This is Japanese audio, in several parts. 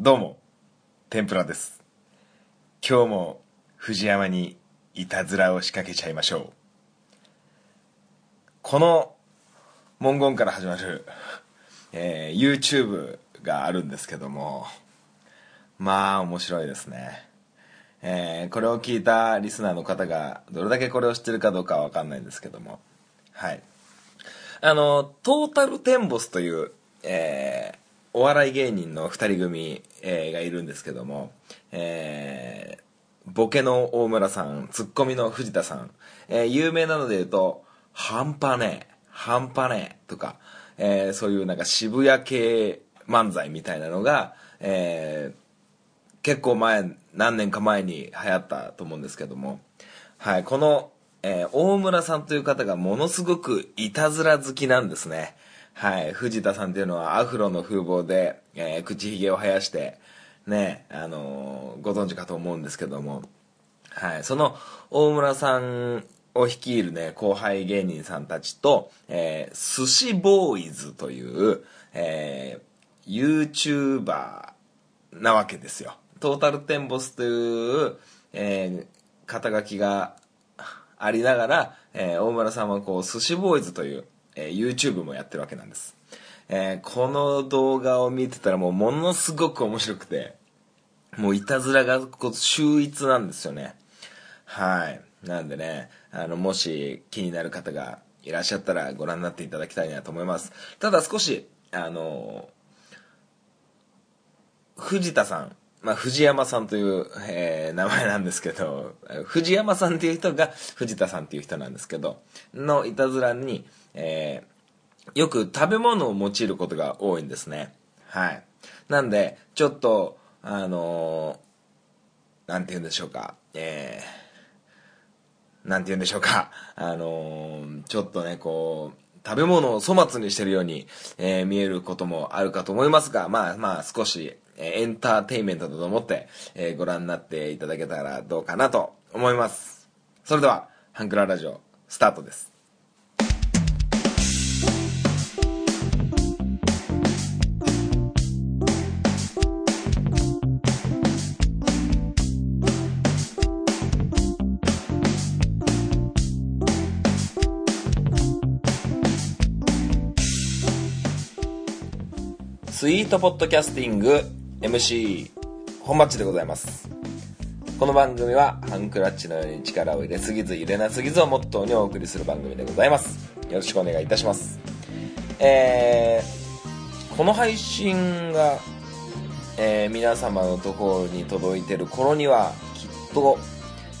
どうも、天ぷらです。今日も藤山にいたずらを仕掛けちゃいましょう。この文言から始まる、えー YouTube があるんですけども、まあ面白いですね。えーこれを聞いたリスナーの方がどれだけこれを知ってるかどうかはわかんないんですけども、はい。あの、トータルテンボスという、えーお笑い芸人の二人組、えーがいるんですけども、えーボケの大村さん、ツッコミの藤田さん、えー有名なので言うと、半端ねえ、半端ねえとか、えーそういうなんか渋谷系漫才みたいなのが、えー結構前何年か前に流行ったと思うんですけども、はい、この、えー大村さんという方がものすごくいたずら好きなんですね。はい。藤田さんっていうのはアフロの風貌で、えー口ひげを生やしてねあのーご存知かと思うんですけども。はい、その大村さんを率いるね後輩芸人さんたちと、えー、寿司ボーイズという、えー、YouTuber なわけですよ。トータルテンボスという、えー肩書きがありながら、えー大村さんはこう寿司ボーイズという、えー YouTube もやってるわけなんです、えーこの動画を見てたらもうものすごく面白くてもういたずらがこう秀逸なんですよね。はい。なんでねあのもし気になる方がいらっしゃったらご覧になっていただきたいなと思います。ただ少しあの藤田さん、まあ、藤山さんという、えー名前なんですけど藤山さんっていう人が藤田さんっていう人なんですけどのいたずらに、えーよく食べ物を用いることが多いんですね。はい。なんでちょっとあのーなんて言うんでしょうか。えーなんて言うんでしょうか。あのーちょっとねこう食べ物を粗末にしてるように、えー見えることもあるかと思いますがまあまあ少し、えーエンターテインメントだと思って、えーご覧になっていただけたらどうかなと思います。それでは「ハンクララジオ」スタートです。スイートポッドキャスティング MC 本マッチでございます。この番組はハンクラッチのように力を入れすぎず入れなすぎずをモットーにお送りする番組でございます。よろしくお願いいたします。えー、この配信が、えー皆様のところに届いてる頃にはきっと、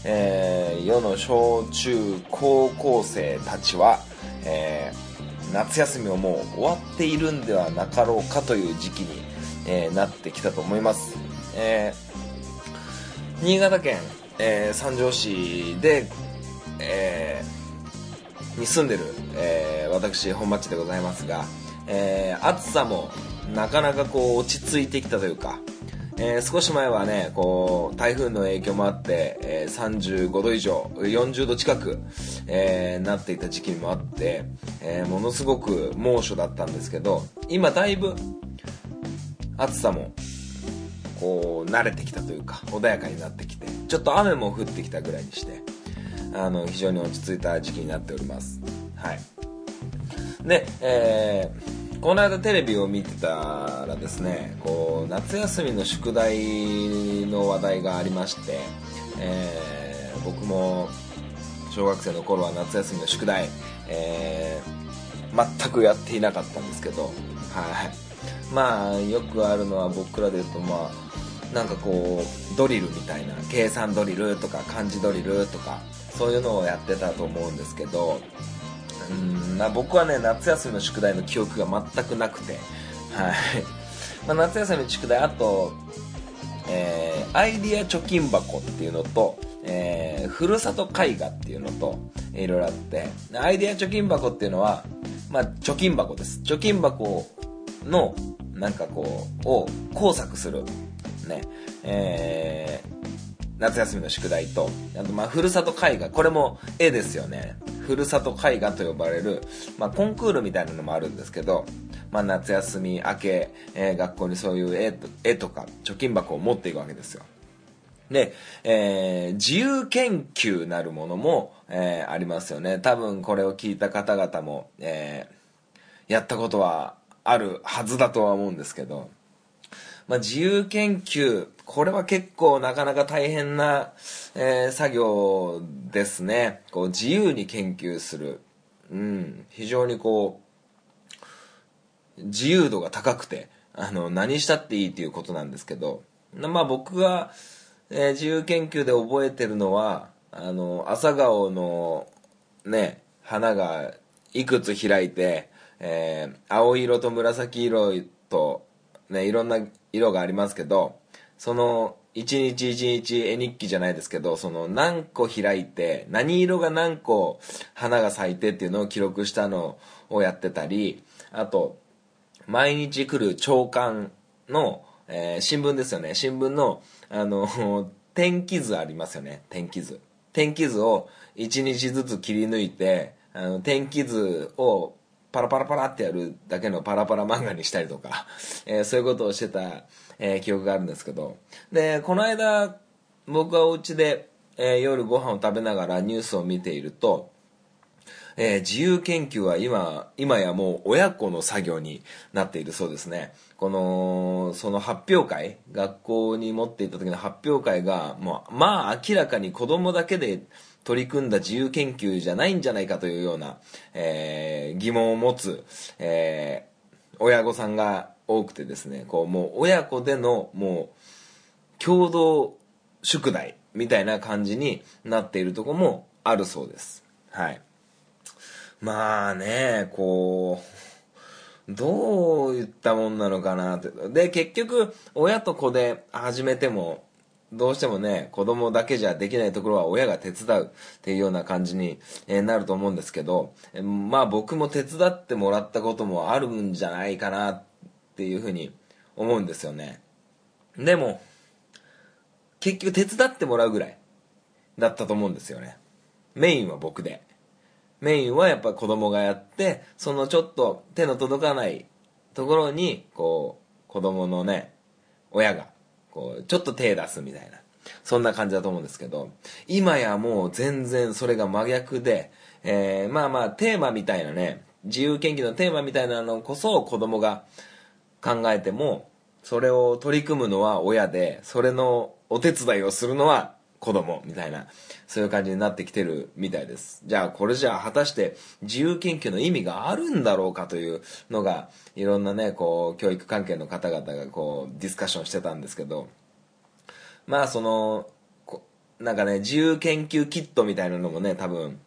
えー世の小中高校生たちは、えー夏休みをもう終わっているんではなかろうかという時期に、えーなってきたと思います、えー新潟県、えー三条市で、えに住んでる、え私本町でございますが、え暑さもなかなかこう落ち着いてきたというか、えー少し前はねこう台風の影響もあって、えー35度以上40度近く、えーなっていた時期もあって、えものすごく猛暑だったんですけど今だいぶ暑さもこう慣れてきたというか穏やかになってきてちょっと雨も降ってきたぐらいにしてあの非常に落ち着いた時期になっております。はい。で、えーこの間テレビを見てたらですねこう夏休みの宿題の話題がありまして、えー僕も小学生の頃は夏休みの宿題、えー全くやっていなかったんですけど、はい、まあよくあるのは僕らで言うとまあなんかこうドリルみたいな計算ドリルとか漢字ドリルとかそういうのをやってたと思うんですけどうん。な僕はね夏休みの宿題の記憶が全くなくて、はい。まあ、夏休みの宿題あと、えーアイディア貯金箱っていうのと、えーふるさと絵画っていうのといろいろあって。アイディア貯金箱っていうのは、まあ、貯金箱です。貯金箱のなんかこうを工作する。ね。えー夏休みの宿題とあとまあふるさと絵画。これも絵ですよね。ふるさと絵画と呼ばれる、まあ、コンクールみたいなのもあるんですけどまあ、夏休み明け、えー、学校にそういう絵絵とか貯金箱を持っていくわけですよ。で、えー、自由研究なるものも、えー、ありますよね。多分これを聞いた方々も、えー、やったことはあるはずだとは思うんですけど、まあ、自由研究これは結構なかなか大変な、えー、作業ですね。こう自由に研究する、うん、非常にこう自由度が高くてあの何したっていいっていうことなんですけど。まあ僕がえー、自由研究で覚えてるのはあの朝顔のね花がいくつ開いて、えー、青色と紫色と、ね、いろんな色がありますけどその一日一日絵日記じゃないですけどその何個開いて何色が何個花が咲いてっていうのを記録したのをやってたりあと毎日来る朝刊の、えー、新聞ですよね。新聞のあの天気図ありますよね。天気図。天気図を1日ずつ切り抜いてあの天気図をパラパラパラってやるだけのパラパラ漫画にしたりとか、えー、そういうことをしてた、えー、記憶があるんですけど。でこの間僕はお家で、えー、夜ご飯を食べながらニュースを見ているとえー、自由研究は今今やもう親子の作業になっているそうですね。このその発表会学校に持っていった時の発表会がもうまあ明らかに子供だけで取り組んだ自由研究じゃないんじゃないかというような、えー、疑問を持つ、えー、親御さんが多くてですねこうもう親子でのもう共同宿題みたいな感じになっているとこもあるそうですはいまあね、こう、どういったもんなのかなって。で、結局、親と子で始めても、どうしてもね、子供だけじゃできないところは親が手伝うっていうような感じになると思うんですけど、まあ僕も手伝ってもらったこともあるんじゃないかなっていうふうに思うんですよね。でも、結局手伝ってもらうぐらいだったと思うんですよね。メインは僕で。メインはやっぱ子供がやってそのちょっと手の届かないところにこう子供のね親がこうちょっと手出すみたいな。そんな感じだと思うんですけど。今やもう全然それが真逆で、えー、まあまあテーマみたいなね自由研究のテーマみたいなのこそ子供が考えてもそれを取り組むのは親でそれのお手伝いをするのは子供みたいなそういう感じになってきてるみたいです。じゃあこれじゃあ果たして自由研究の意味があるんだろうかというのがいろんなねこう教育関係の方々がこうディスカッションしてたんですけど。まあそのなんかね自由研究キットみたいなのもね多分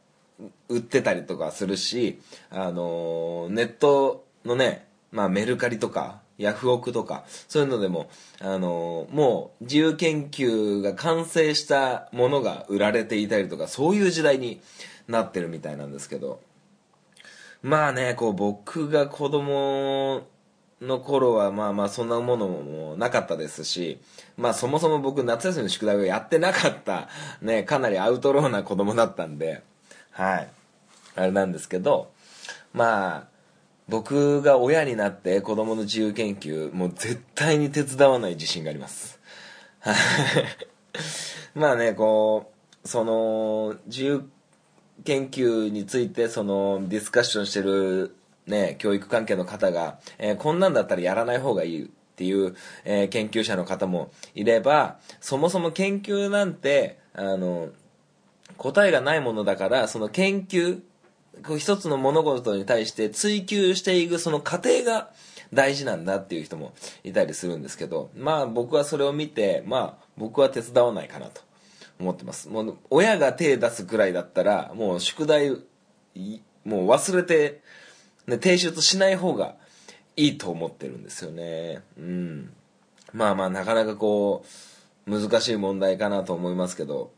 売ってたりとかするしあのネットのねまあメルカリとかヤフオクとかそういうのでもあのもう自由研究が完成したものが売られていたりとかそういう時代になってるみたいなんですけど。まあねこう僕が子供の頃はまあまあそんなものもなかったですしまあそもそも僕夏休みの宿題をやってなかったねかなりアウトローな子供だったんではい。あれなんですけどまあ僕が親になって子供の自由研究もう絶対に手伝わない自信があります。まあねこうその自由研究についてそのディスカッションしてるね教育関係の方が、えー、こんなんだったらやらない方がいいっていう、えー、研究者の方もいればそもそも研究なんてあの答えがないものだからその研究こう一つの物事に対して追求していくその過程が大事なんだっていう人もいたりするんですけどまあ僕はそれを見てまあ僕は手伝わないかなと思ってます。もう親が手出すくらいだったらもう宿題もう忘れて、ね、提出しない方がいいと思ってるんですよね。うん。まあまあなかなかこう難しい問題かなと思いますけど。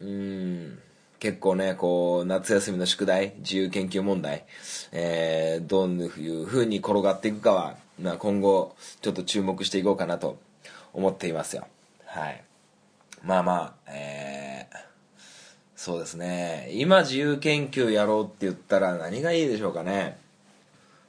うん。結構ね、こう、夏休みの宿題、自由研究問題、えー、どういう風に転がっていくかは、まあ、今後、ちょっと注目していこうかなと思っていますよ。はい。まあまあ、えー、そうですね。今自由研究やろうって言ったら何がいいでしょうかね。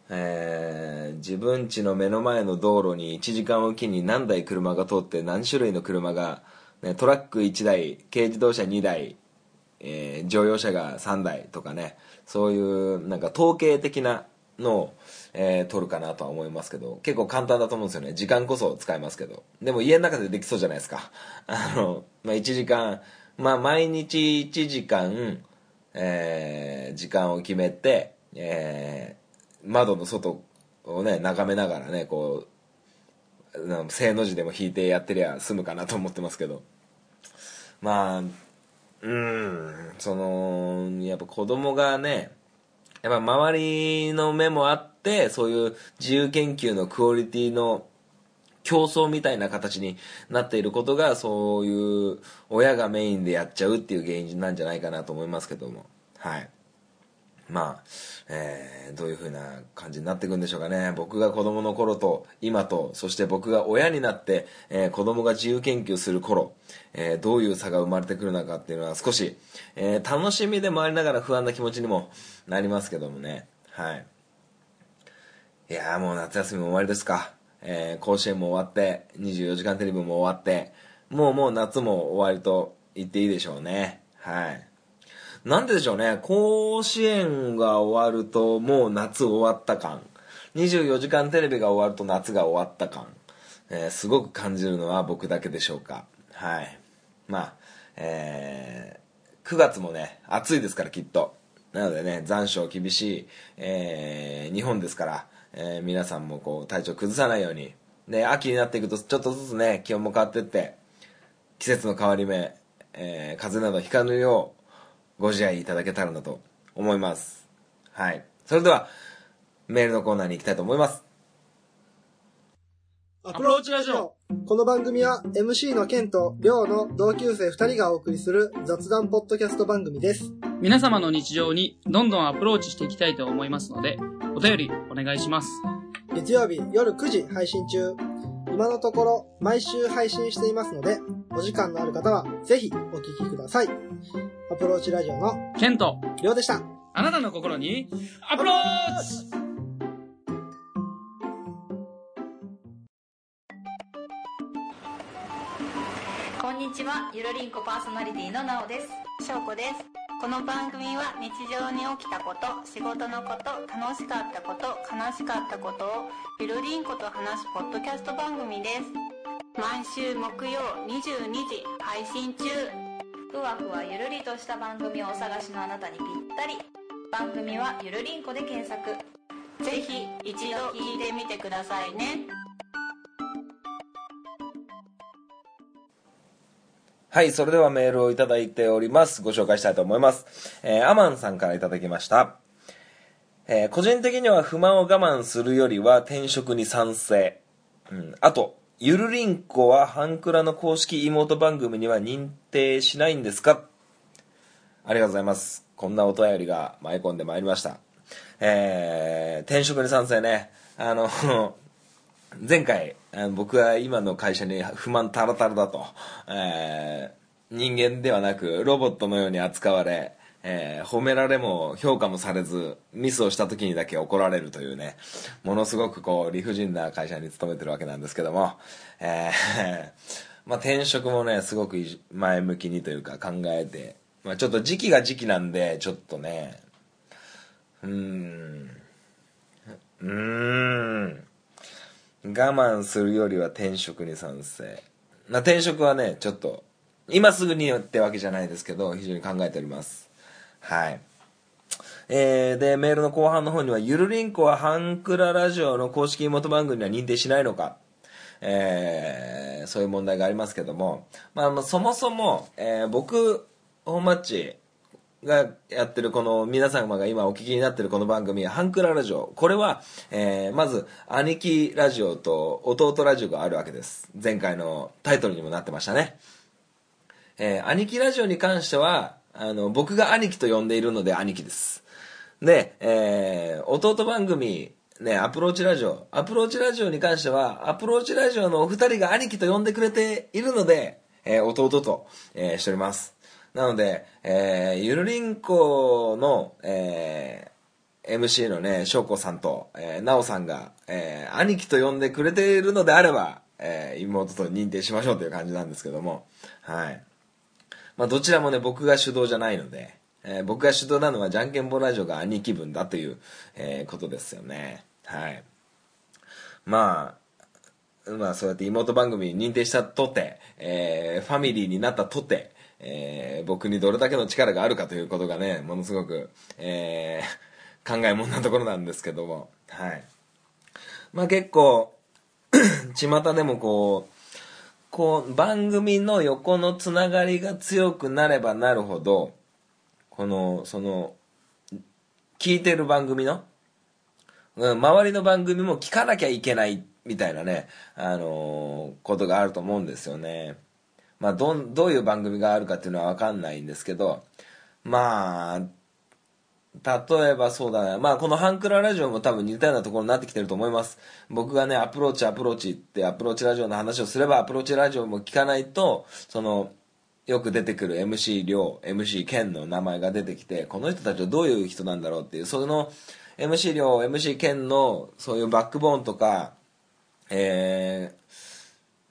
えー自分家の目の前の道路に1時間おきに何台車が通って何種類の車が、ね、トラック1台軽自動車2台、えー乗用車が3台とかねそういうなんか統計的なのを、えー取るかなとは思いますけど結構簡単だと思うんですよね。時間こそ使いますけど。でも家の中でできそうじゃないですか。あの、まあ、1時間まあ毎日1時間、えー時間を決めて、えー窓の外をね眺めながらねこうなんか正の字でも引いてやってりゃ済むかなと思ってますけど。まあうん。そのやっぱ子供がねやっぱ周りの目もあってそういう自由研究のクオリティの競争みたいな形になっていることがそういう親がメインでやっちゃうっていう原因なんじゃないかなと思いますけども。はい。まあ、えーどういう風な感じになっていくんでしょうかね。僕が子供の頃と今とそして僕が親になって、えー子供が自由研究する頃、えーどういう差が生まれてくるのかっていうのは少し、えー楽しみでもありながら不安な気持ちにもなりますけどもね。はい。いやーもう夏休みも終わりですか、えー甲子園も終わって24時間テレビも終わってもうもう夏も終わりと言っていいでしょうね。はい。なんででしょうね。甲子園が終わるともう夏終わった感。24時間テレビが終わると夏が終わった感、えーすごく感じるのは僕だけでしょうか。はい。まあえー9月もね暑いですからきっと。なのでね残暑厳しい、えー日本ですから、えー皆さんもこう体調崩さないように。で秋になっていくとちょっとずつね気温も変わってって季節の変わり目、えー風邪などひかぬようご自愛いただけたらなと思いますはいそれではメールのコーナーに行きたいと思いますアプローチラジオこの番組は MC のケンとリョウの同級生2人がお送りする雑談ポッドキャスト番組です。皆様の日常にどんどんアプローチしていきたいと思いますので、お便りお願いします。月曜日夜9時配信中。今のところ毎週配信していますので、お時間のある方はぜひお聞きください。アプローチラジオのケント、リョウでした。あなたの心にアプローチこんにちは、ゆるりんこパーソナリティのなおです。しょうこです。この番組は日常に起きたこと、仕事のこと、楽しかったこと、悲しかったことをゆるりんこと話すポッドキャスト番組です。毎週木曜22時配信中。ふわふわゆるりとした番組をお探しのあなたにぴったり。番組はゆるりんこで検索。ぜひ一度聞いてみてくださいね。はい、それではメールをいただいております。ご紹介したいと思います。えーアマンさんからいただきました。えー個人的には不満を我慢するよりは転職に賛成。うん、あと、ゆるりんこはハンクラの公式妹番組には認定しないんですか？ありがとうございます。こんなお便りが舞い込んでまいりました。えー転職に賛成ね。あの、前回僕は今の会社に不満たらたらだと、えー人間ではなくロボットのように扱われ、えー褒められも評価もされずミスをした時にだけ怒られるというねものすごくこう理不尽な会社に勤めてるわけなんですけども、えー まあ、転職もねすごく前向きにというか考えて、まあ、ちょっと時期が時期なんでちょっとねうーんうーん我慢するよりは転職に賛成。まあ転職はねちょっと今すぐによってわけじゃないですけど非常に考えております。はい。えー、でメールの後半の方にはゆるりんこはハンクララジオの公式元番組には認定しないのか。えーそういう問題がありますけども、まあ、そもそも、えー僕本マッチがやってるこの皆様が今お聞きになってるこの番組「ハンクララジオ」これは、えーまず兄貴ラジオと弟ラジオがあるわけです。前回のタイトルにもなってましたね。えー兄貴ラジオに関してはあの僕が兄貴と呼んでいるので兄貴ですで、えー弟番組ね、アプローチラジオ。アプローチラジオに関しては、アプローチラジオのお二人が兄貴と呼んでくれているので、えー弟と、えーしております。なので、えーゆるりんこの、えー MC のね、翔子さんと、えー、なおさんが、えー、兄貴と呼んでくれているのであれば、えー、妹と認定しましょうという感じなんですけども、はい。まあ、どちらもね、僕が主導じゃないので、えー、僕が主導なのは、じゃんけんぽラジオが兄貴分だという、えー、ことですよね。はい。まあ、まあ、そうやって妹番組に認定したとて、えー、ファミリーになったとて、えー、僕にどれだけの力があるかということがね、ものすごく、えー、考えもんなところなんですけども、はい。まあ結構、巷でもこう、こう、番組の横のつながりが強くなればなるほど、この、その、聞いてる番組の、うん、周りの番組も聞かなきゃいけないみたいなね、あのー、ことがあると思うんですよね。まあ、ど、どういう番組があるかっていうのはわかんないんですけど、まあ、例えばそうだね。まあこのハンクララジオも多分似たようなところになってきてると思います。僕がね、アプローチアプローチってアプローチラジオの話をすればアプローチラジオも聞かないと、その、よく出てくる MC 亮、MC 健の名前が出てきて、この人たちはどういう人なんだろうっていう、その MC 亮、MC 健のそういうバックボーンとか、えー、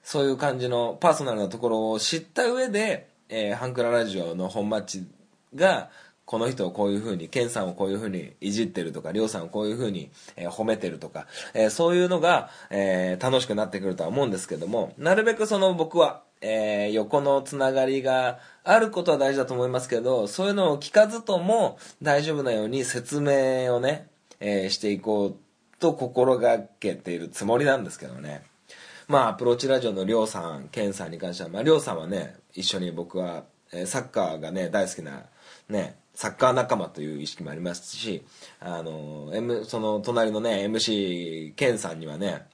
そういう感じのパーソナルなところを知った上で、えー、ハンクララジオの本マッチが、この人をこういうふうに、ケンさんをこういうふうにいじってるとか、りょうさんをこういうふうに、え、褒めてるとか、え、そういうのが、え、楽しくなってくるとは思うんですけども、なるべくその僕は、え横のつながりがあることは大事だと思いますけど、そういうのを聞かずとも大丈夫なように説明をね、えしていこうと心がけているつもりなんですけどね。まあ、アプローチラジオのりょうさん、ケンさんに関しては、まあ、りょうさんはね、一緒に僕は、えサッカーがね、大好きな、ね、サッカー仲間という意識もありますし、あの、M、その隣のね、MC ケンさんにはね、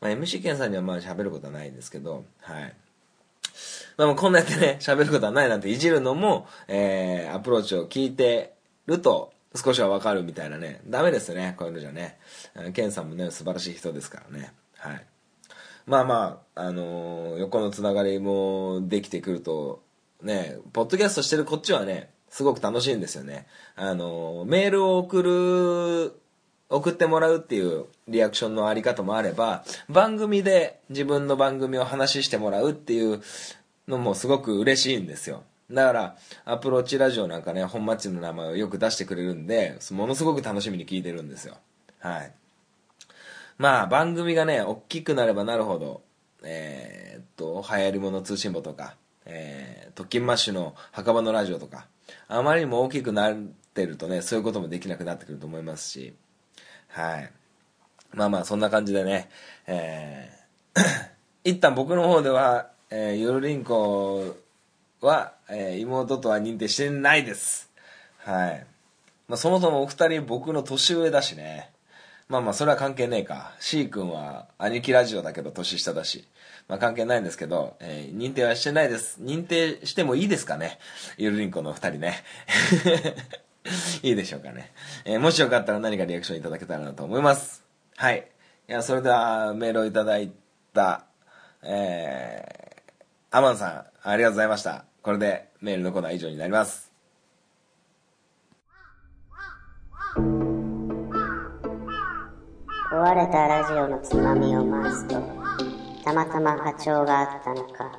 まあ、MC ケンさんにはまあ喋ることはないですけど、はい。まあ、こんなやってね、喋ることはないなんていじるのも、えー、アプローチを聞いてると、少しはわかるみたいなね、ダメですね、こういうのじゃね。ケンさんもね、素晴らしい人ですからね。はい。まあまあ、あのー、横のつながりもできてくると、ね、ポッドキャストしてるこっちはね、すごく楽しいんですよね。あの、メールを送る、送ってもらうっていうリアクションのあり方もあれば、番組で自分の番組を話してもらうっていうのもすごく嬉しいんですよ。だから、アプローチラジオなんかね、本マッチの名前をよく出してくれるんで、ものすごく楽しみに聞いてるんですよ。はい。まあ、番組がね、大きくなればなるほど、えー、っと、流行り物通信簿とか、えー、特勤マッシュの墓場のラジオとか、あまりにも大きくなってるとね、そういうこともできなくなってくると思いますし、はい。まあまあ、そんな感じでね、えー、一旦僕の方では、えー、ゆるりんこは、えー、妹とは認定してないです。はい。まあ、そもそもお二人僕の年上だしね。まあまあ、それは関係ねえか。C 君は兄貴ラジオだけど年下だし。まあ関係ないんですけど、えー、認定はしてないです。認定してもいいですかね？ゆるりんこの二人ね。いいでしょうかね。えー、もしよかったら何かリアクションいただけたらなと思います。はい。いや、それではメールをいただいた、えー、アマンさん、ありがとうございました。これでメールのコーナー以上になります。壊れたラジオのつまみを回すと、たまたま波長があったのか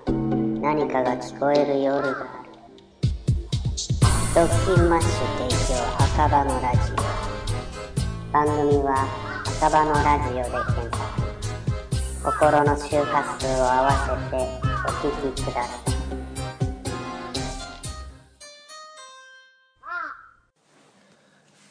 何かが聞こえる夜がある。ドッキンマッシュ提供赤羽のラジオ。番組は赤羽のラジオで検索心の周波数を合わせてお聞きください。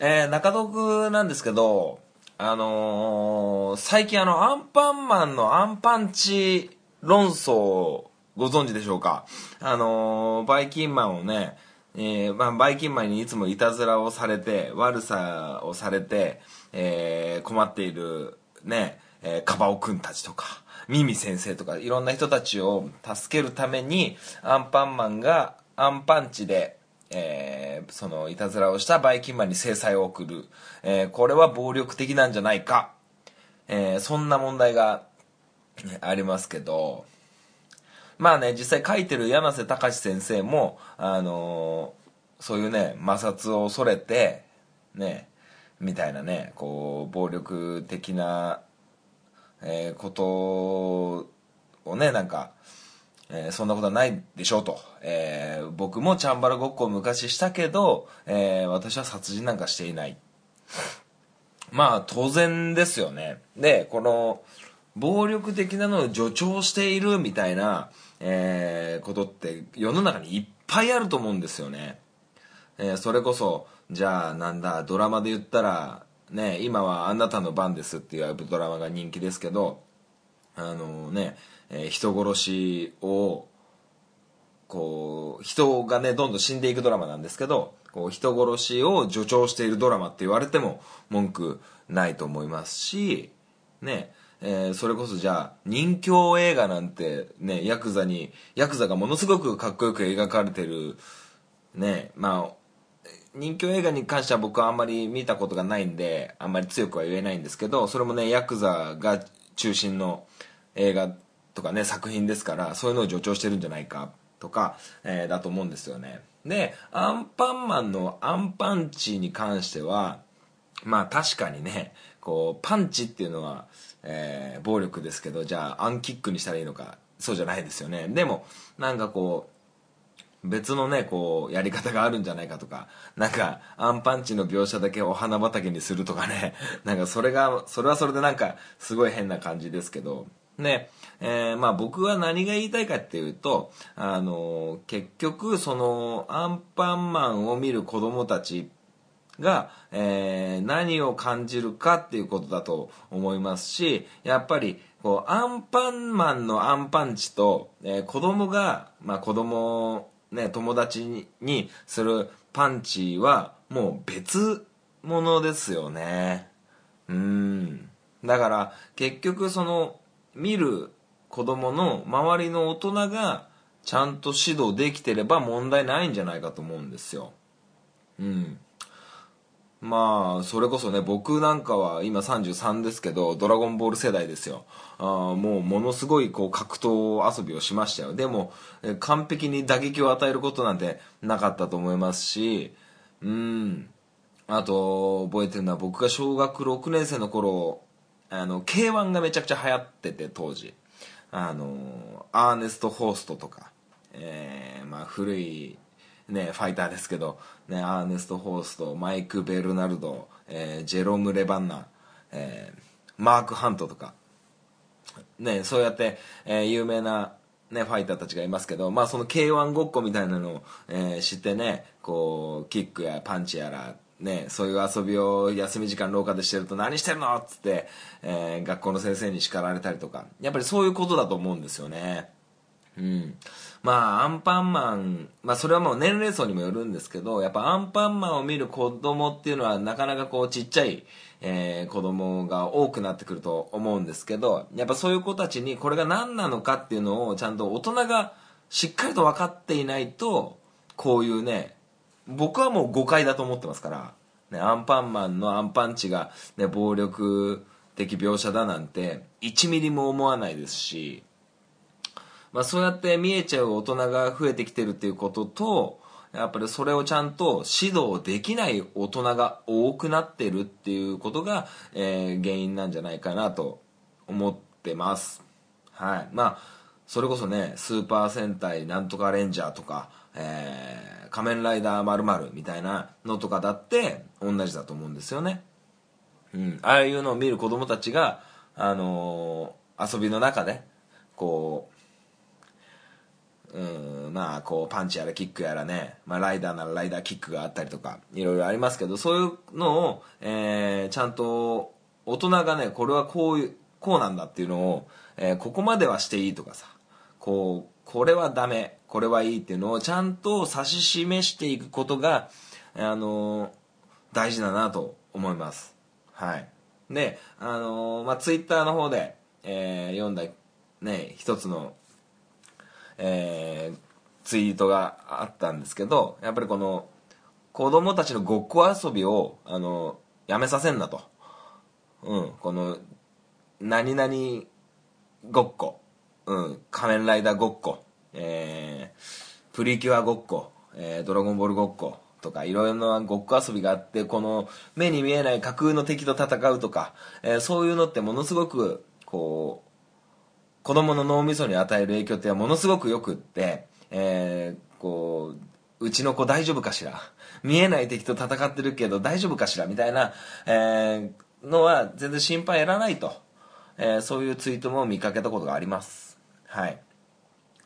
えー、中毒なんですけど、あのー、最近あの、アンパンマンのアンパンチ論争、ご存知でしょうか？あのー、バイキンマンをね、えー、まあ、バイキンマンにいつもいたずらをされて、悪さをされて、えー、困っている、ね、えー、カバオくんたちとか、ミミ先生とか、いろんな人たちを助けるために、アンパンマンがアンパンチで、えー、そのいたずらをしたバイキンマンに制裁を送る、えー、これは暴力的なんじゃないか、えー、そんな問題がありますけど。まあね実際書いてる柳瀬隆先生もあのそういうね摩擦を恐れてねみたいなねこう暴力的な、えーことをねなんか、えーそんなことはないでしょうと、えー僕もチャンバラごっこを昔したけど、えー私は殺人なんかしていない。まあ当然ですよね。でこの暴力的なのを助長しているみたいな、えーことって世の中にいっぱいあると思うんですよね。えーそれこそじゃあなんだドラマで言ったらね今は「あなたの番です」っていうドラマが人気ですけどあのね、え人殺しをこう人がねどんどん死んでいくドラマなんですけどこう人殺しを助長しているドラマって言われても文句ないと思いますしねえーそれこそじゃあ人形映画なんてねヤクザにヤクザがものすごくかっこよく描かれてるねまあ人気映画に関しては僕はあんまり見たことがないんであんまり強くは言えないんですけどそれもねヤクザが中心の映画とかね作品ですからそういうのを助長してるんじゃないかとか、えーだと思うんですよね。でアンパンマンのアンパンチに関してはまあ確かにねこうパンチっていうのは、えー暴力ですけどじゃあアンキックにしたらいいのかそうじゃないですよね。でもなんかこう別のねこうやり方があるんじゃないかとかなんかアンパンチの描写だけお花畑にするとかねなんかそれがそれはそれでなんかすごい変な感じですけどねえーまあ僕は何が言いたいかっていうとあの結局そのアンパンマンを見る子供たちが、えー何を感じるかっていうことだと思いますしやっぱりこうアンパンマンのアンパンチと、えー子供が、まあ、子供ね友達にするパンチはもう別物ですよね。うん。だから結局その見る子供の周りの大人がちゃんと指導できてれば問題ないんじゃないかと思うんですよ。うん。まあそれこそね僕なんかは今33ですけど「ドラゴンボール」世代ですよ。あもうものすごいこう格闘遊びをしましたよ。でもえ完璧に打撃を与えることなんてなかったと思いますしうん。あと覚えてるのは僕が小学6年生の頃あの K1 がめちゃくちゃ流行ってて当時。あのアーネスト・ホーストとか、えーまあ、古い、ね、ファイターですけど、ね、アーネスト・ホーストマイク・ベルナルド、えージェロム・レバンナ、えーマーク・ハントとか。ね、そうやって、えー有名な、ね、ファイターたちがいますけど、まあ、その K1 ごっこみたいなのを、えー知ってねこうキックやパンチやら、ね、そういう遊びを休み時間廊下でしてると「何してるの?」っつって、えー学校の先生に叱られたりとかやっぱりそういうことだと思うんですよね。うん、まあアンパンマン、まあ、それはもう年齢層にもよるんですけどやっぱアンパンマンを見る子供っていうのはなかなかこうちっちゃい、えー子供が多くなってくると思うんですけどやっぱそういう子たちにこれが何なのかっていうのをちゃんと大人がしっかりと分かっていないとこういうね僕はもう誤解だと思ってますから、ね、アンパンマンのアンパンチが、ね、暴力的描写だなんて1ミリも思わないですし。まあ、そうやって見えちゃう大人が増えてきてるっていうこととやっぱりそれをちゃんと指導できない大人が多くなってるっていうことが、えー原因なんじゃないかなと思ってます。はい。まあそれこそねスーパー戦隊なんとかレンジャーとか、えー仮面ライダーまるみたいなのとかだって同じだと思うんですよね。うん、ああいうのを見る子供たちが、あのー遊びの中でこううんまあこうパンチやらキックやらね、まあ、ライダーならライダーキックがあったりとかいろいろありますけどそういうのを、えーちゃんと大人がねこれはこういうこうなんだっていうのを、えーここまではしていいとかさこうこれはダメこれはいいっていうのをちゃんと指し示していくことが、あの大事だなと思います。はい。であのーまあツイッターの方で、えー読んだね一つのえーツイートがあったんですけどやっぱりこの子供たちのごっこ遊びをあのやめさせんなと、うん、この何々ごっこ、うん、仮面ライダーごっこ、えープリキュアごっこ、えードラゴンボールごっことか、いろいろなごっこ遊びがあって、この目に見えない架空の敵と戦うとか、えーそういうのってものすごく、こう、子供の脳みそに与える影響ってものすごくよくって、えーこう、うちの子大丈夫かしら？見えない敵と戦ってるけど大丈夫かしら？みたいな、えーのは全然心配いらないと、えーそういうツイートも見かけたことがあります。はい。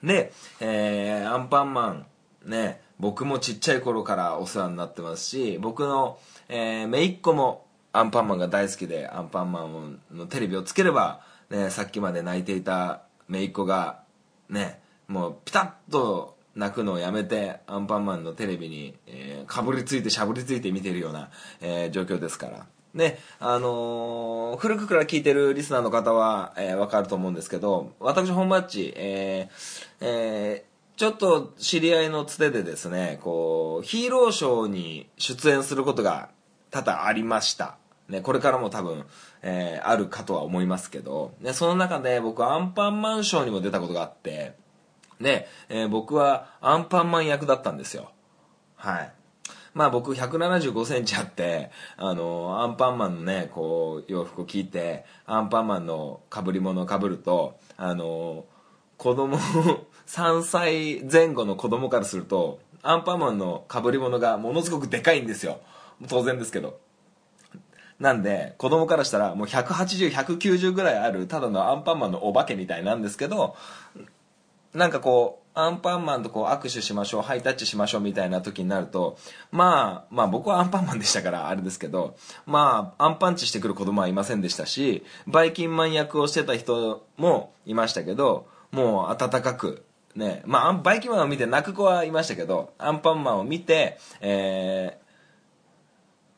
で、えーアンパンマン、ね、僕もちっちゃい頃からお世話になってますし、僕の、えー、姪っ子もアンパンマンが大好きで、アンパンマンのテレビをつければ、ね、さっきまで泣いていた姪っ子が、ね、もうピタッと泣くのをやめて、アンパンマンのテレビに、えーかぶりついてしゃぶりついて見てるような、えー状況ですから。で、あのー古くから聞いてるリスナーの方は、えーわかると思うんですけど、私、本マッチ、えーえーちょっと知り合いのつてでですね、こう、ヒーローショーに出演することが多々ありました。ね、これからも多分、えーあるかとは思いますけど、ね、その中で僕、アンパンマンショーにも出たことがあって、で、えー僕はアンパンマン役だったんですよ。はい。まあ僕175センチあって、あの、アンパンマンのね、こう、洋服を着て、アンパンマンの被り物を被ると、あの、子供、3歳前後の子供からすると、アンパンマンの被り物がものすごくでかいんですよ。当然ですけど。なんで、子供からしたらもう180、190ぐらいある、ただのアンパンマンのお化けみたいなんですけど、なんかこう、アンパンマンとこう握手しましょう、ハイタッチしましょうみたいな時になると、まあ、まあ僕はアンパンマンでしたからあれですけど、まあ、アンパンチしてくる子供はいませんでしたし、バイキンマン役をしてた人もいましたけど、もう温かく、ね、まあ、バイキンマンを見て泣く子はいましたけど、アンパンマンを見て、え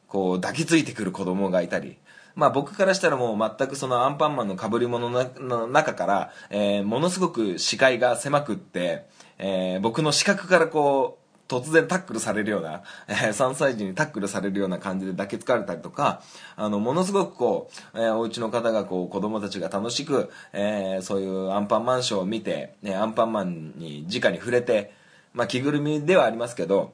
ー、こう抱きついてくる子供がいたり、まあ僕からしたらもう全くそのアンパンマンの被り物の中から、えーものすごく視界が狭くって、えー僕の視覚からこう、突然タックルされるような、えー3歳児にタックルされるような感じで抱きつかれたりとか、あの、ものすごくこう、えーお家の方がこう、子供たちが楽しく、えーそういうアンパンマンショーを見て、ね、アンパンマンに直に触れて、まあ着ぐるみではありますけど、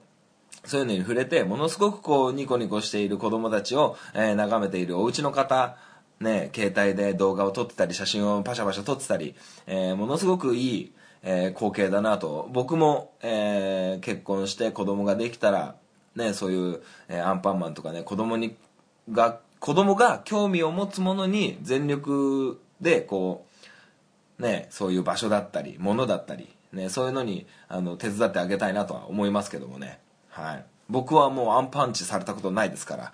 そういうのに触れて、ものすごくこう、ニコニコしている子供たちを、えー眺めているお家の方、ね、携帯で動画を撮ってたり、写真をパシャパシャ撮ってたり、えーものすごくいい、えー光景だなと。僕も、えー結婚して子供ができたら、ね、そういう、えアンパンマンとかね、子供に、が、子供が興味を持つものに全力で、こう、ね、そういう場所だったり、物だったり、ね、そういうのにあの手伝ってあげたいなとは思いますけどもね。はい。僕はもうアンパンチされたことないですから。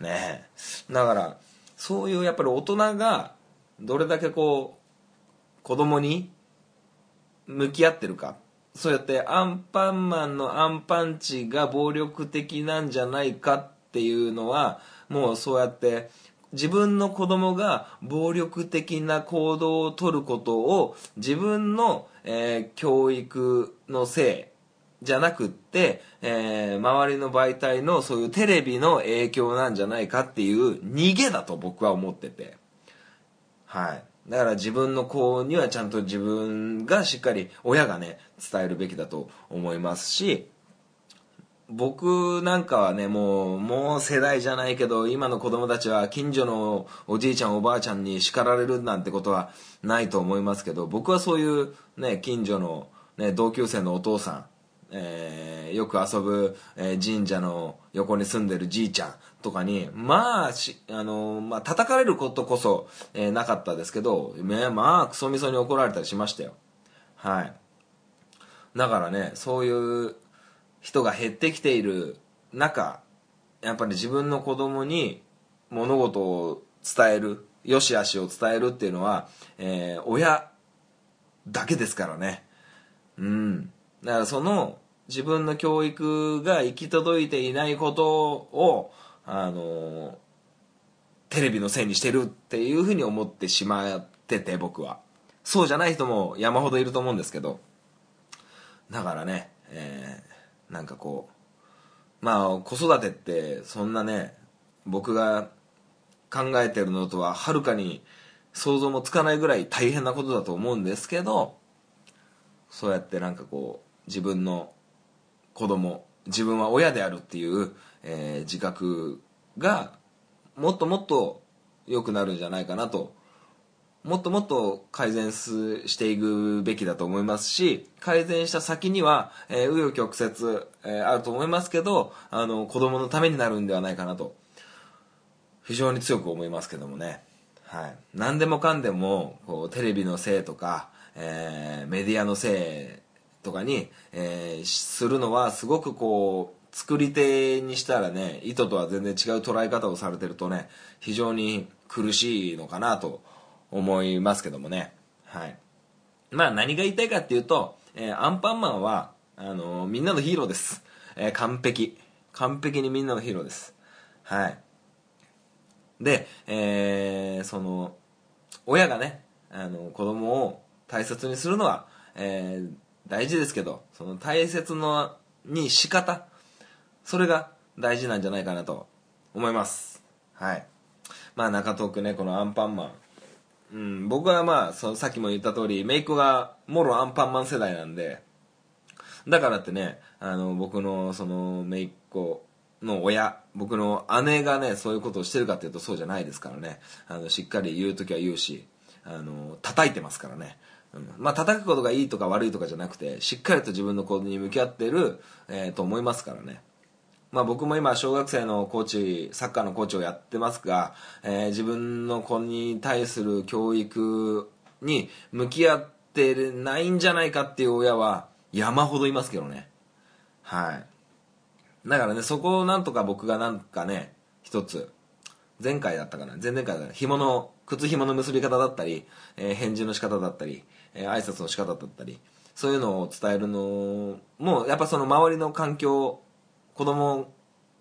ねだから、そういうやっぱり大人が、どれだけこう、子供に向き合ってるか。そうやってアンパンマンのアンパンチが暴力的なんじゃないかっていうのは、もうそうやって自分の子供が暴力的な行動をとることを自分の、えー教育のせいじゃなくって、えー周りの媒体のそういうテレビの影響なんじゃないかっていう逃げだと僕は思ってて。はい。だから自分の子にはちゃんと自分がしっかり親がね、伝えるべきだと思いますし、僕なんかはね、もう、もう世代じゃないけど、今の子供たちは近所のおじいちゃんおばあちゃんに叱られるなんてことはないと思いますけど、僕はそういうね、近所のね、同級生のお父さん、えーよく遊ぶ、え神社の横に住んでるじいちゃんとかに、まあ、し、あのまあ、叩かれることこそ、えーなかったですけど、ね、まあ、クソみそに怒られたりしましたよ。はい。だからね、そういう人が減ってきている中、やっぱり自分の子供に物事を伝える、良し悪しを伝えるっていうのは、えー親だけですからね。うん。だからその自分の教育が行き届いていないことを、あの、テレビのせいにしてるっていうふうに思ってしまってて僕は。そうじゃない人も山ほどいると思うんですけど。だからね、えーなんかこう、まあ子育てってそんなね、僕が考えてるのとははるかに想像もつかないぐらい大変なことだと思うんですけど、そうやってなんかこう自分の子供自分は親であるっていう、えー自覚がもっともっと良くなるんじゃないかなともっともっと改善していくべきだと思いますし改善した先にはえー曲折、えーあると思いますけどあの子供のためになるんではないかなと非常に強く思いますけどもね、はい、何でもかんでもこうテレビのせいとか、えーメディアのせいとかに、えーするのはすごくこう作り手にしたらね意図とは全然違う捉え方をされてるとね非常に苦しいのかなと思いますけどもね。はい。まあ何が言いたいかっていうと、えーアンパンマンはあのーみんなのヒーローです、え完璧。完璧にみんなのヒーローです。はい。で、えその親がねあの子供を大切にするのは、えー大事ですけどその大切のに仕方それが大事なんじゃないかなと思います。はい。まあ中東区ねこのアンパンマン。うん、僕はまあそさっきも言った通り姪っ子がもろアンパンマン世代なんでだからってねあの僕のその姪っ子の親僕の姉がねそういうことをしてるかっていうとそうじゃないですからね。あのしっかり言う時は言うしあの叩いてますからね、まあ叩くことがいいとか悪いとかじゃなくてしっかりと自分の子に向き合ってる、えーと思いますからね。まあ、僕も今小学生のコーチサッカーのコーチをやってますが、えー自分の子に対する教育に向き合ってないんじゃないかっていう親は山ほどいますけどね。はい。だからねそこをなんとか僕がなんかね一つ前回だったかな。前々回だったかな。紐の靴紐の結び方だったり、えー返事の仕方だったり、えー挨拶の仕方だったりそういうのを伝えるのもやっぱその周りの環境子供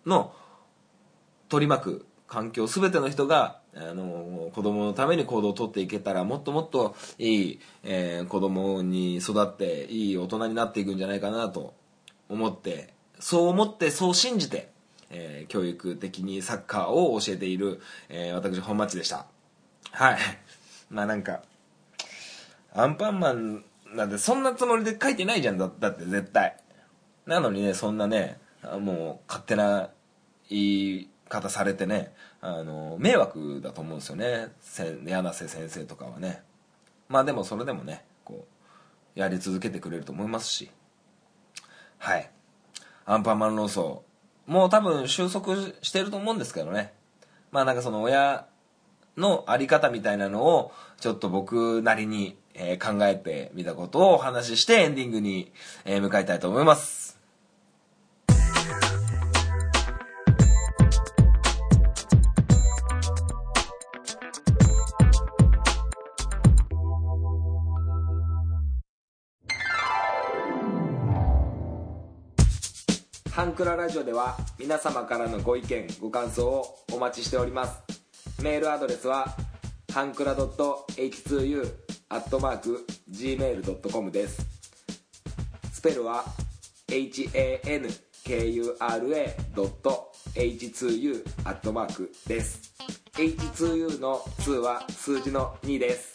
の取り巻く環境全ての人があの子供のために行動をとっていけたらもっともっといい、えー子供に育っていい大人になっていくんじゃないかなと思ってそう思ってそう信じて、えー教育的にサッカーを教えている、えー私本町でした。はい。まあなんかアンパンマンなんてそんなつもりで書いてないじゃんだだって絶対。なのにねそんなねもう勝手な言い方されてねあの迷惑だと思うんですよね。柳瀬先生とかはね。まあでもそれでもねこうやり続けてくれると思いますし。はい。アンパンマン論争もう多分収束してると思うんですけどね。まあなんかその親のあり方みたいなのをちょっと僕なりに、えー考えてみたことをお話ししてエンディングに、えー向かいたいと思います。ハンクララジオでは皆様からのご意見ご感想をお待ちしております。メールアドレスはタンクラドット H2U アットマーク Gmail.com です。スペルは HANKURA ドット H2U アットマークです。H2U の2は数字の2です。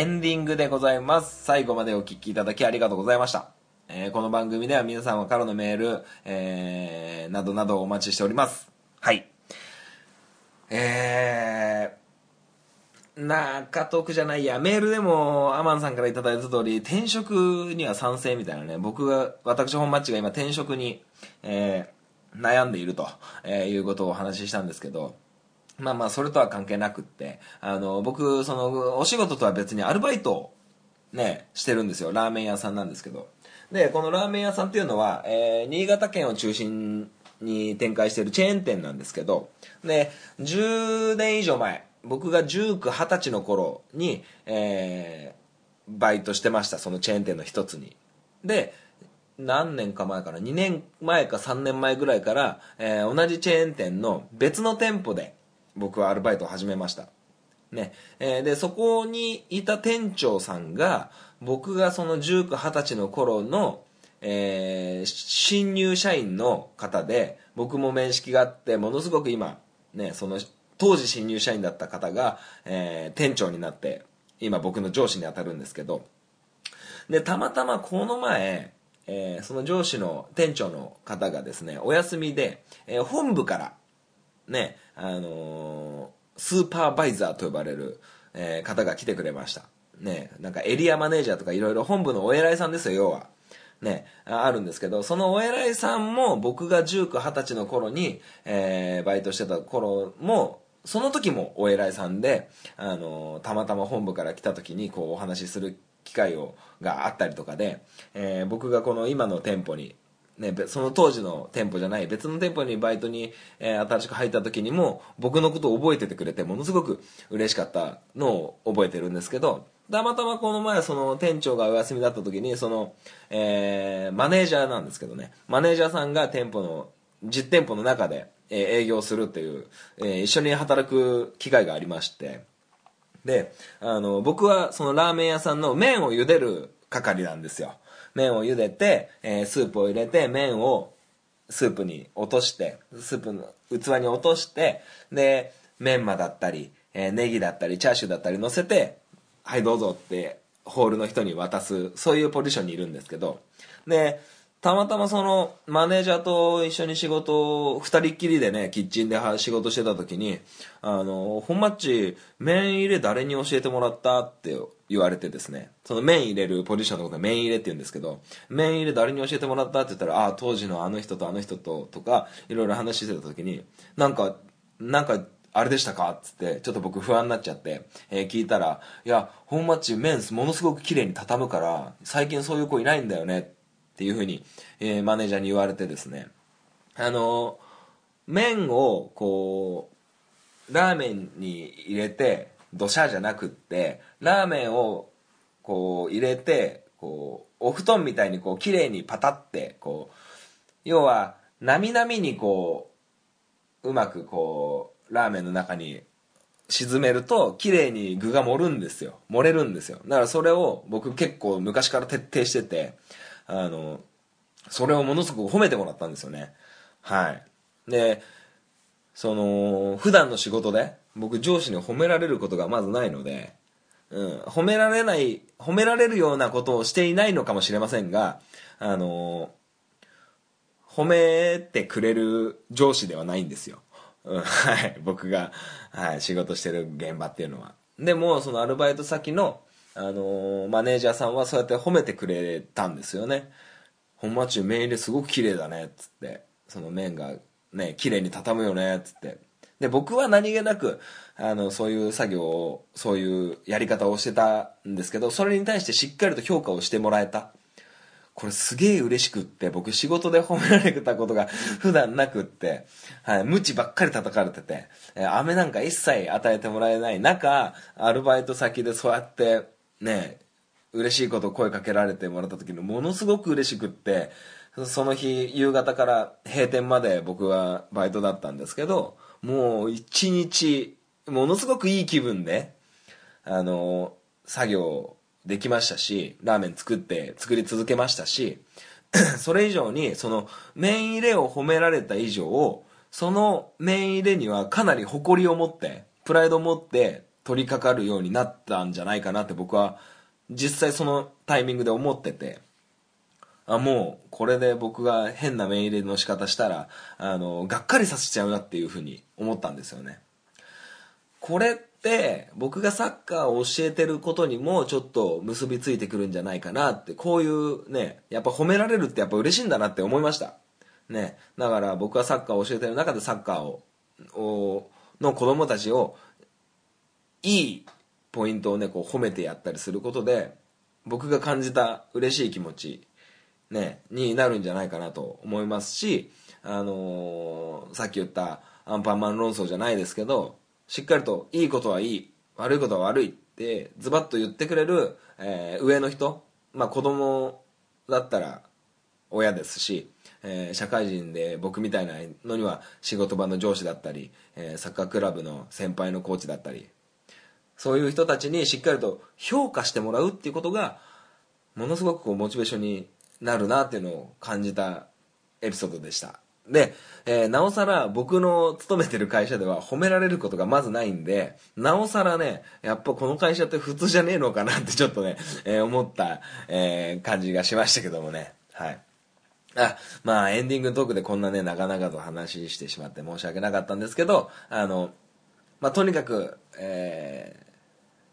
エンディングでございます。最後までお聞きいただきありがとうございました。えーこの番組では皆様からのメール、えーなどなどお待ちしております。はい。えー、中東区じゃないや、メールでもアマンさんからいただいた通り、転職には賛成みたいなね、僕が、私本マッチが今転職に、えー悩んでいると、えーいうことをお話ししたんですけど、まあまあそれとは関係なくってあの僕そのお仕事とは別にアルバイトをねしてるんですよ。ラーメン屋さんなんですけど。でこのラーメン屋さんっていうのは、えー新潟県を中心に展開してるチェーン店なんですけど、で、10年以上前、僕が19、20歳の頃に、えー、バイトしてました、そのチェーン店の一つに。で、何年か前から、2年前か3年前ぐらいから、えー同じチェーン店の別の店舗で僕はアルバイトを始めました。ね。えーで、そこにいた店長さんが、僕がその19、20歳の頃の、えー新入社員の方で、僕も面識があって、ものすごく今、ね、その、当時新入社員だった方が、えー店長になって、今僕の上司に当たるんですけど、で、たまたまこの前、えーその上司の店長の方がですね、お休みで、えー本部から、ね、あのースーパーバイザーと呼ばれる、えー方が来てくれました。ね、なんかエリアマネージャーとかいろいろ本部のお偉いさんですよ、要は。ね、あるんですけど、そのお偉いさんも僕が19、20歳の頃に、えーバイトしてた頃も、その時もお偉いさんで、あのーたまたま本部から来た時にこうお話しする機会をがあったりとかで、えー僕がこの今の店舗にね、その当時の店舗じゃない別の店舗にバイトに、えー新しく入った時にも僕のことを覚えててくれてものすごく嬉しかったのを覚えてるんですけどたまたまこの前その店長がお休みだった時にその、えーマネージャーなんですけどねマネージャーさんが店舗の実店舗の中で、えー営業するっていう、えー一緒に働く機会がありましてであの僕はそのラーメン屋さんの麺を茹でる係なんですよ。麺を茹でて、えースープを入れて麺をスープに落としてスープの器に落としてでメンマだったり、えーネギだったりチャーシューだったり乗せてはいどうぞってホールの人に渡すそういうポジションにいるんですけどでたまたまそのマネージャーと一緒に仕事を二人っきりでねキッチンで仕事してた時に「あの本マッチ麺入れ誰に教えてもらった?」って言われてですねその麺入れるポジションのことは麺入れって言うんですけど麺入れ誰に教えてもらったって言ったら「ああ当時のあの人とあの人と」とかいろいろ話してた時になんかなんかあれでしたかっつってちょっと僕不安になっちゃって、えー聞いたら「いや本マッチ麺ものすごく綺麗に畳むから最近そういう子いないんだよね」っていうふうに、えーマネージャーに言われてですね。あの麺をこうラーメンに入れてドシャじゃなくってラーメンをこう入れてこうお布団みたいにこう綺麗にパタってこう要はなみなみにこううまくこうラーメンの中に沈めると綺麗に具が盛るんですよ。盛れるんですよ。だからそれを僕結構昔から徹底しててあのそれをものすごく褒めてもらったんですよね。はい。でその普段の仕事で僕上司に褒められることがまずないので、うん、褒められない褒められるようなことをしていないのかもしれませんがあの褒めてくれる上司ではないんですよ、はい。僕が、はい、仕事してる現場っていうのは。でもそのアルバイト先の、あのマネージャーさんはそうやって褒めてくれたんですよね。本町麺入れすごく綺麗だねつって。その麺がね綺麗に畳むよねつって。で僕は何気なくあのそういう作業をそういうやり方をしてたんですけどそれに対してしっかりと評価をしてもらえた。これすげえ嬉しくって僕仕事で褒められたことが 普段なくって、はい、無知ばっかり叩かれてて、え飴なんか一切与えてもらえない中アルバイト先でそうやってね嬉しいこと声かけられてもらった時のものすごく嬉しくってその日夕方から閉店まで僕はバイトだったんですけどもう一日ものすごくいい気分であの作業できましたしラーメン作って作り続けましたし それ以上にその麺入れを褒められた以上その麺入れにはかなり誇りを持ってプライドを持って取り掛かるようになったんじゃないかなって僕は実際そのタイミングで思ってて。あもうこれで僕が変な麺入れの仕方したらあのがっかりさせちゃうなっていうふうに思ったんですよね。これって僕がサッカーを教えてることにもちょっと結びついてくるんじゃないかなってこういうねやっぱ褒められるってやっぱ嬉しいんだなって思いました。ね。だから僕はサッカーを教えてる中でサッカーををの子供たちをいいポイントをねこう褒めてやったりすることで僕が感じた嬉しい気持ちねになるんじゃないかなと思いますしあのーさっき言ったアンパンマン論争じゃないですけど、しっかりといいことはいい、悪いことは悪いってズバッと言ってくれる、えー上の人、まあ子供だったら親ですし、えー社会人で僕みたいなのには仕事場の上司だったり、えーサッカークラブの先輩のコーチだったり、そういう人たちにしっかりと評価してもらうっていうことが、ものすごくこうモチベーションになるなっていうのを感じたエピソードでした。で、えーなおさら僕の勤めてる会社では褒められることがまずないんで、なおさらね、やっぱこの会社って普通じゃねえのかなってちょっとね、えー思った、えー感じがしましたけどもね。はい。あ、まあエンディングトークでこんなね、長々と話してしまって申し訳なかったんですけど、あの、まあとにかく、えー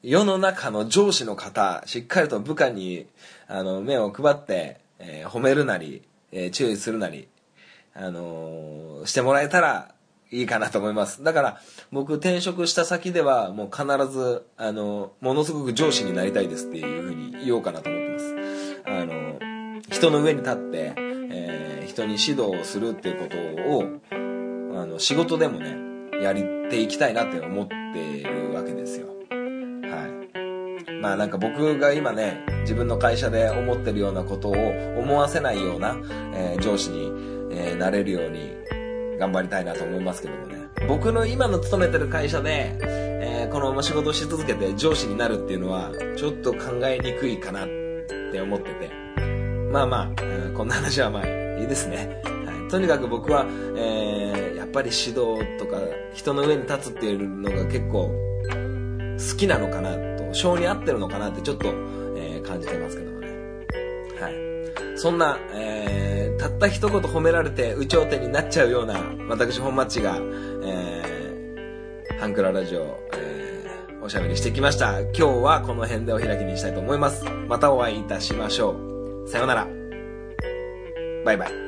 世の中の上司の方、しっかりと部下に、あの、目を配って、えー褒めるなり、えー注意するなり、あのーしてもらえたらいいかなと思います。だから、僕転職した先では、もう必ず、あのものすごく上司になりたいですっていうふうに言おうかなと思ってます。あの人の上に立って、えー人に指導をするっていうことを、あの、仕事でもね、やりていきたいなって思っているわけですよ。はい。まあなんか僕が今ね、自分の会社で思ってるようなことを思わせないような、えー上司に、えーなれるように頑張りたいなと思いますけどもね。僕の今の勤めてる会社で、えーこのまま仕事をし続けて上司になるっていうのは、ちょっと考えにくいかなって思ってて。まあまあ、うんこんな話はまあいいですね。はい、とにかく僕は、えーやっぱり指導とか人の上に立つっていうのが結構好きなのかな性に合ってるのかなってちょっと、えー感じてますけどもね。はい。そんな、えーたった一言褒められて有頂天になっちゃうような、私本町が、えーハンクララジオ、えーおしゃべりしてきました。今日はこの辺でお開きにしたいと思います。またお会いいたしましょう。さようなら。バイバイ。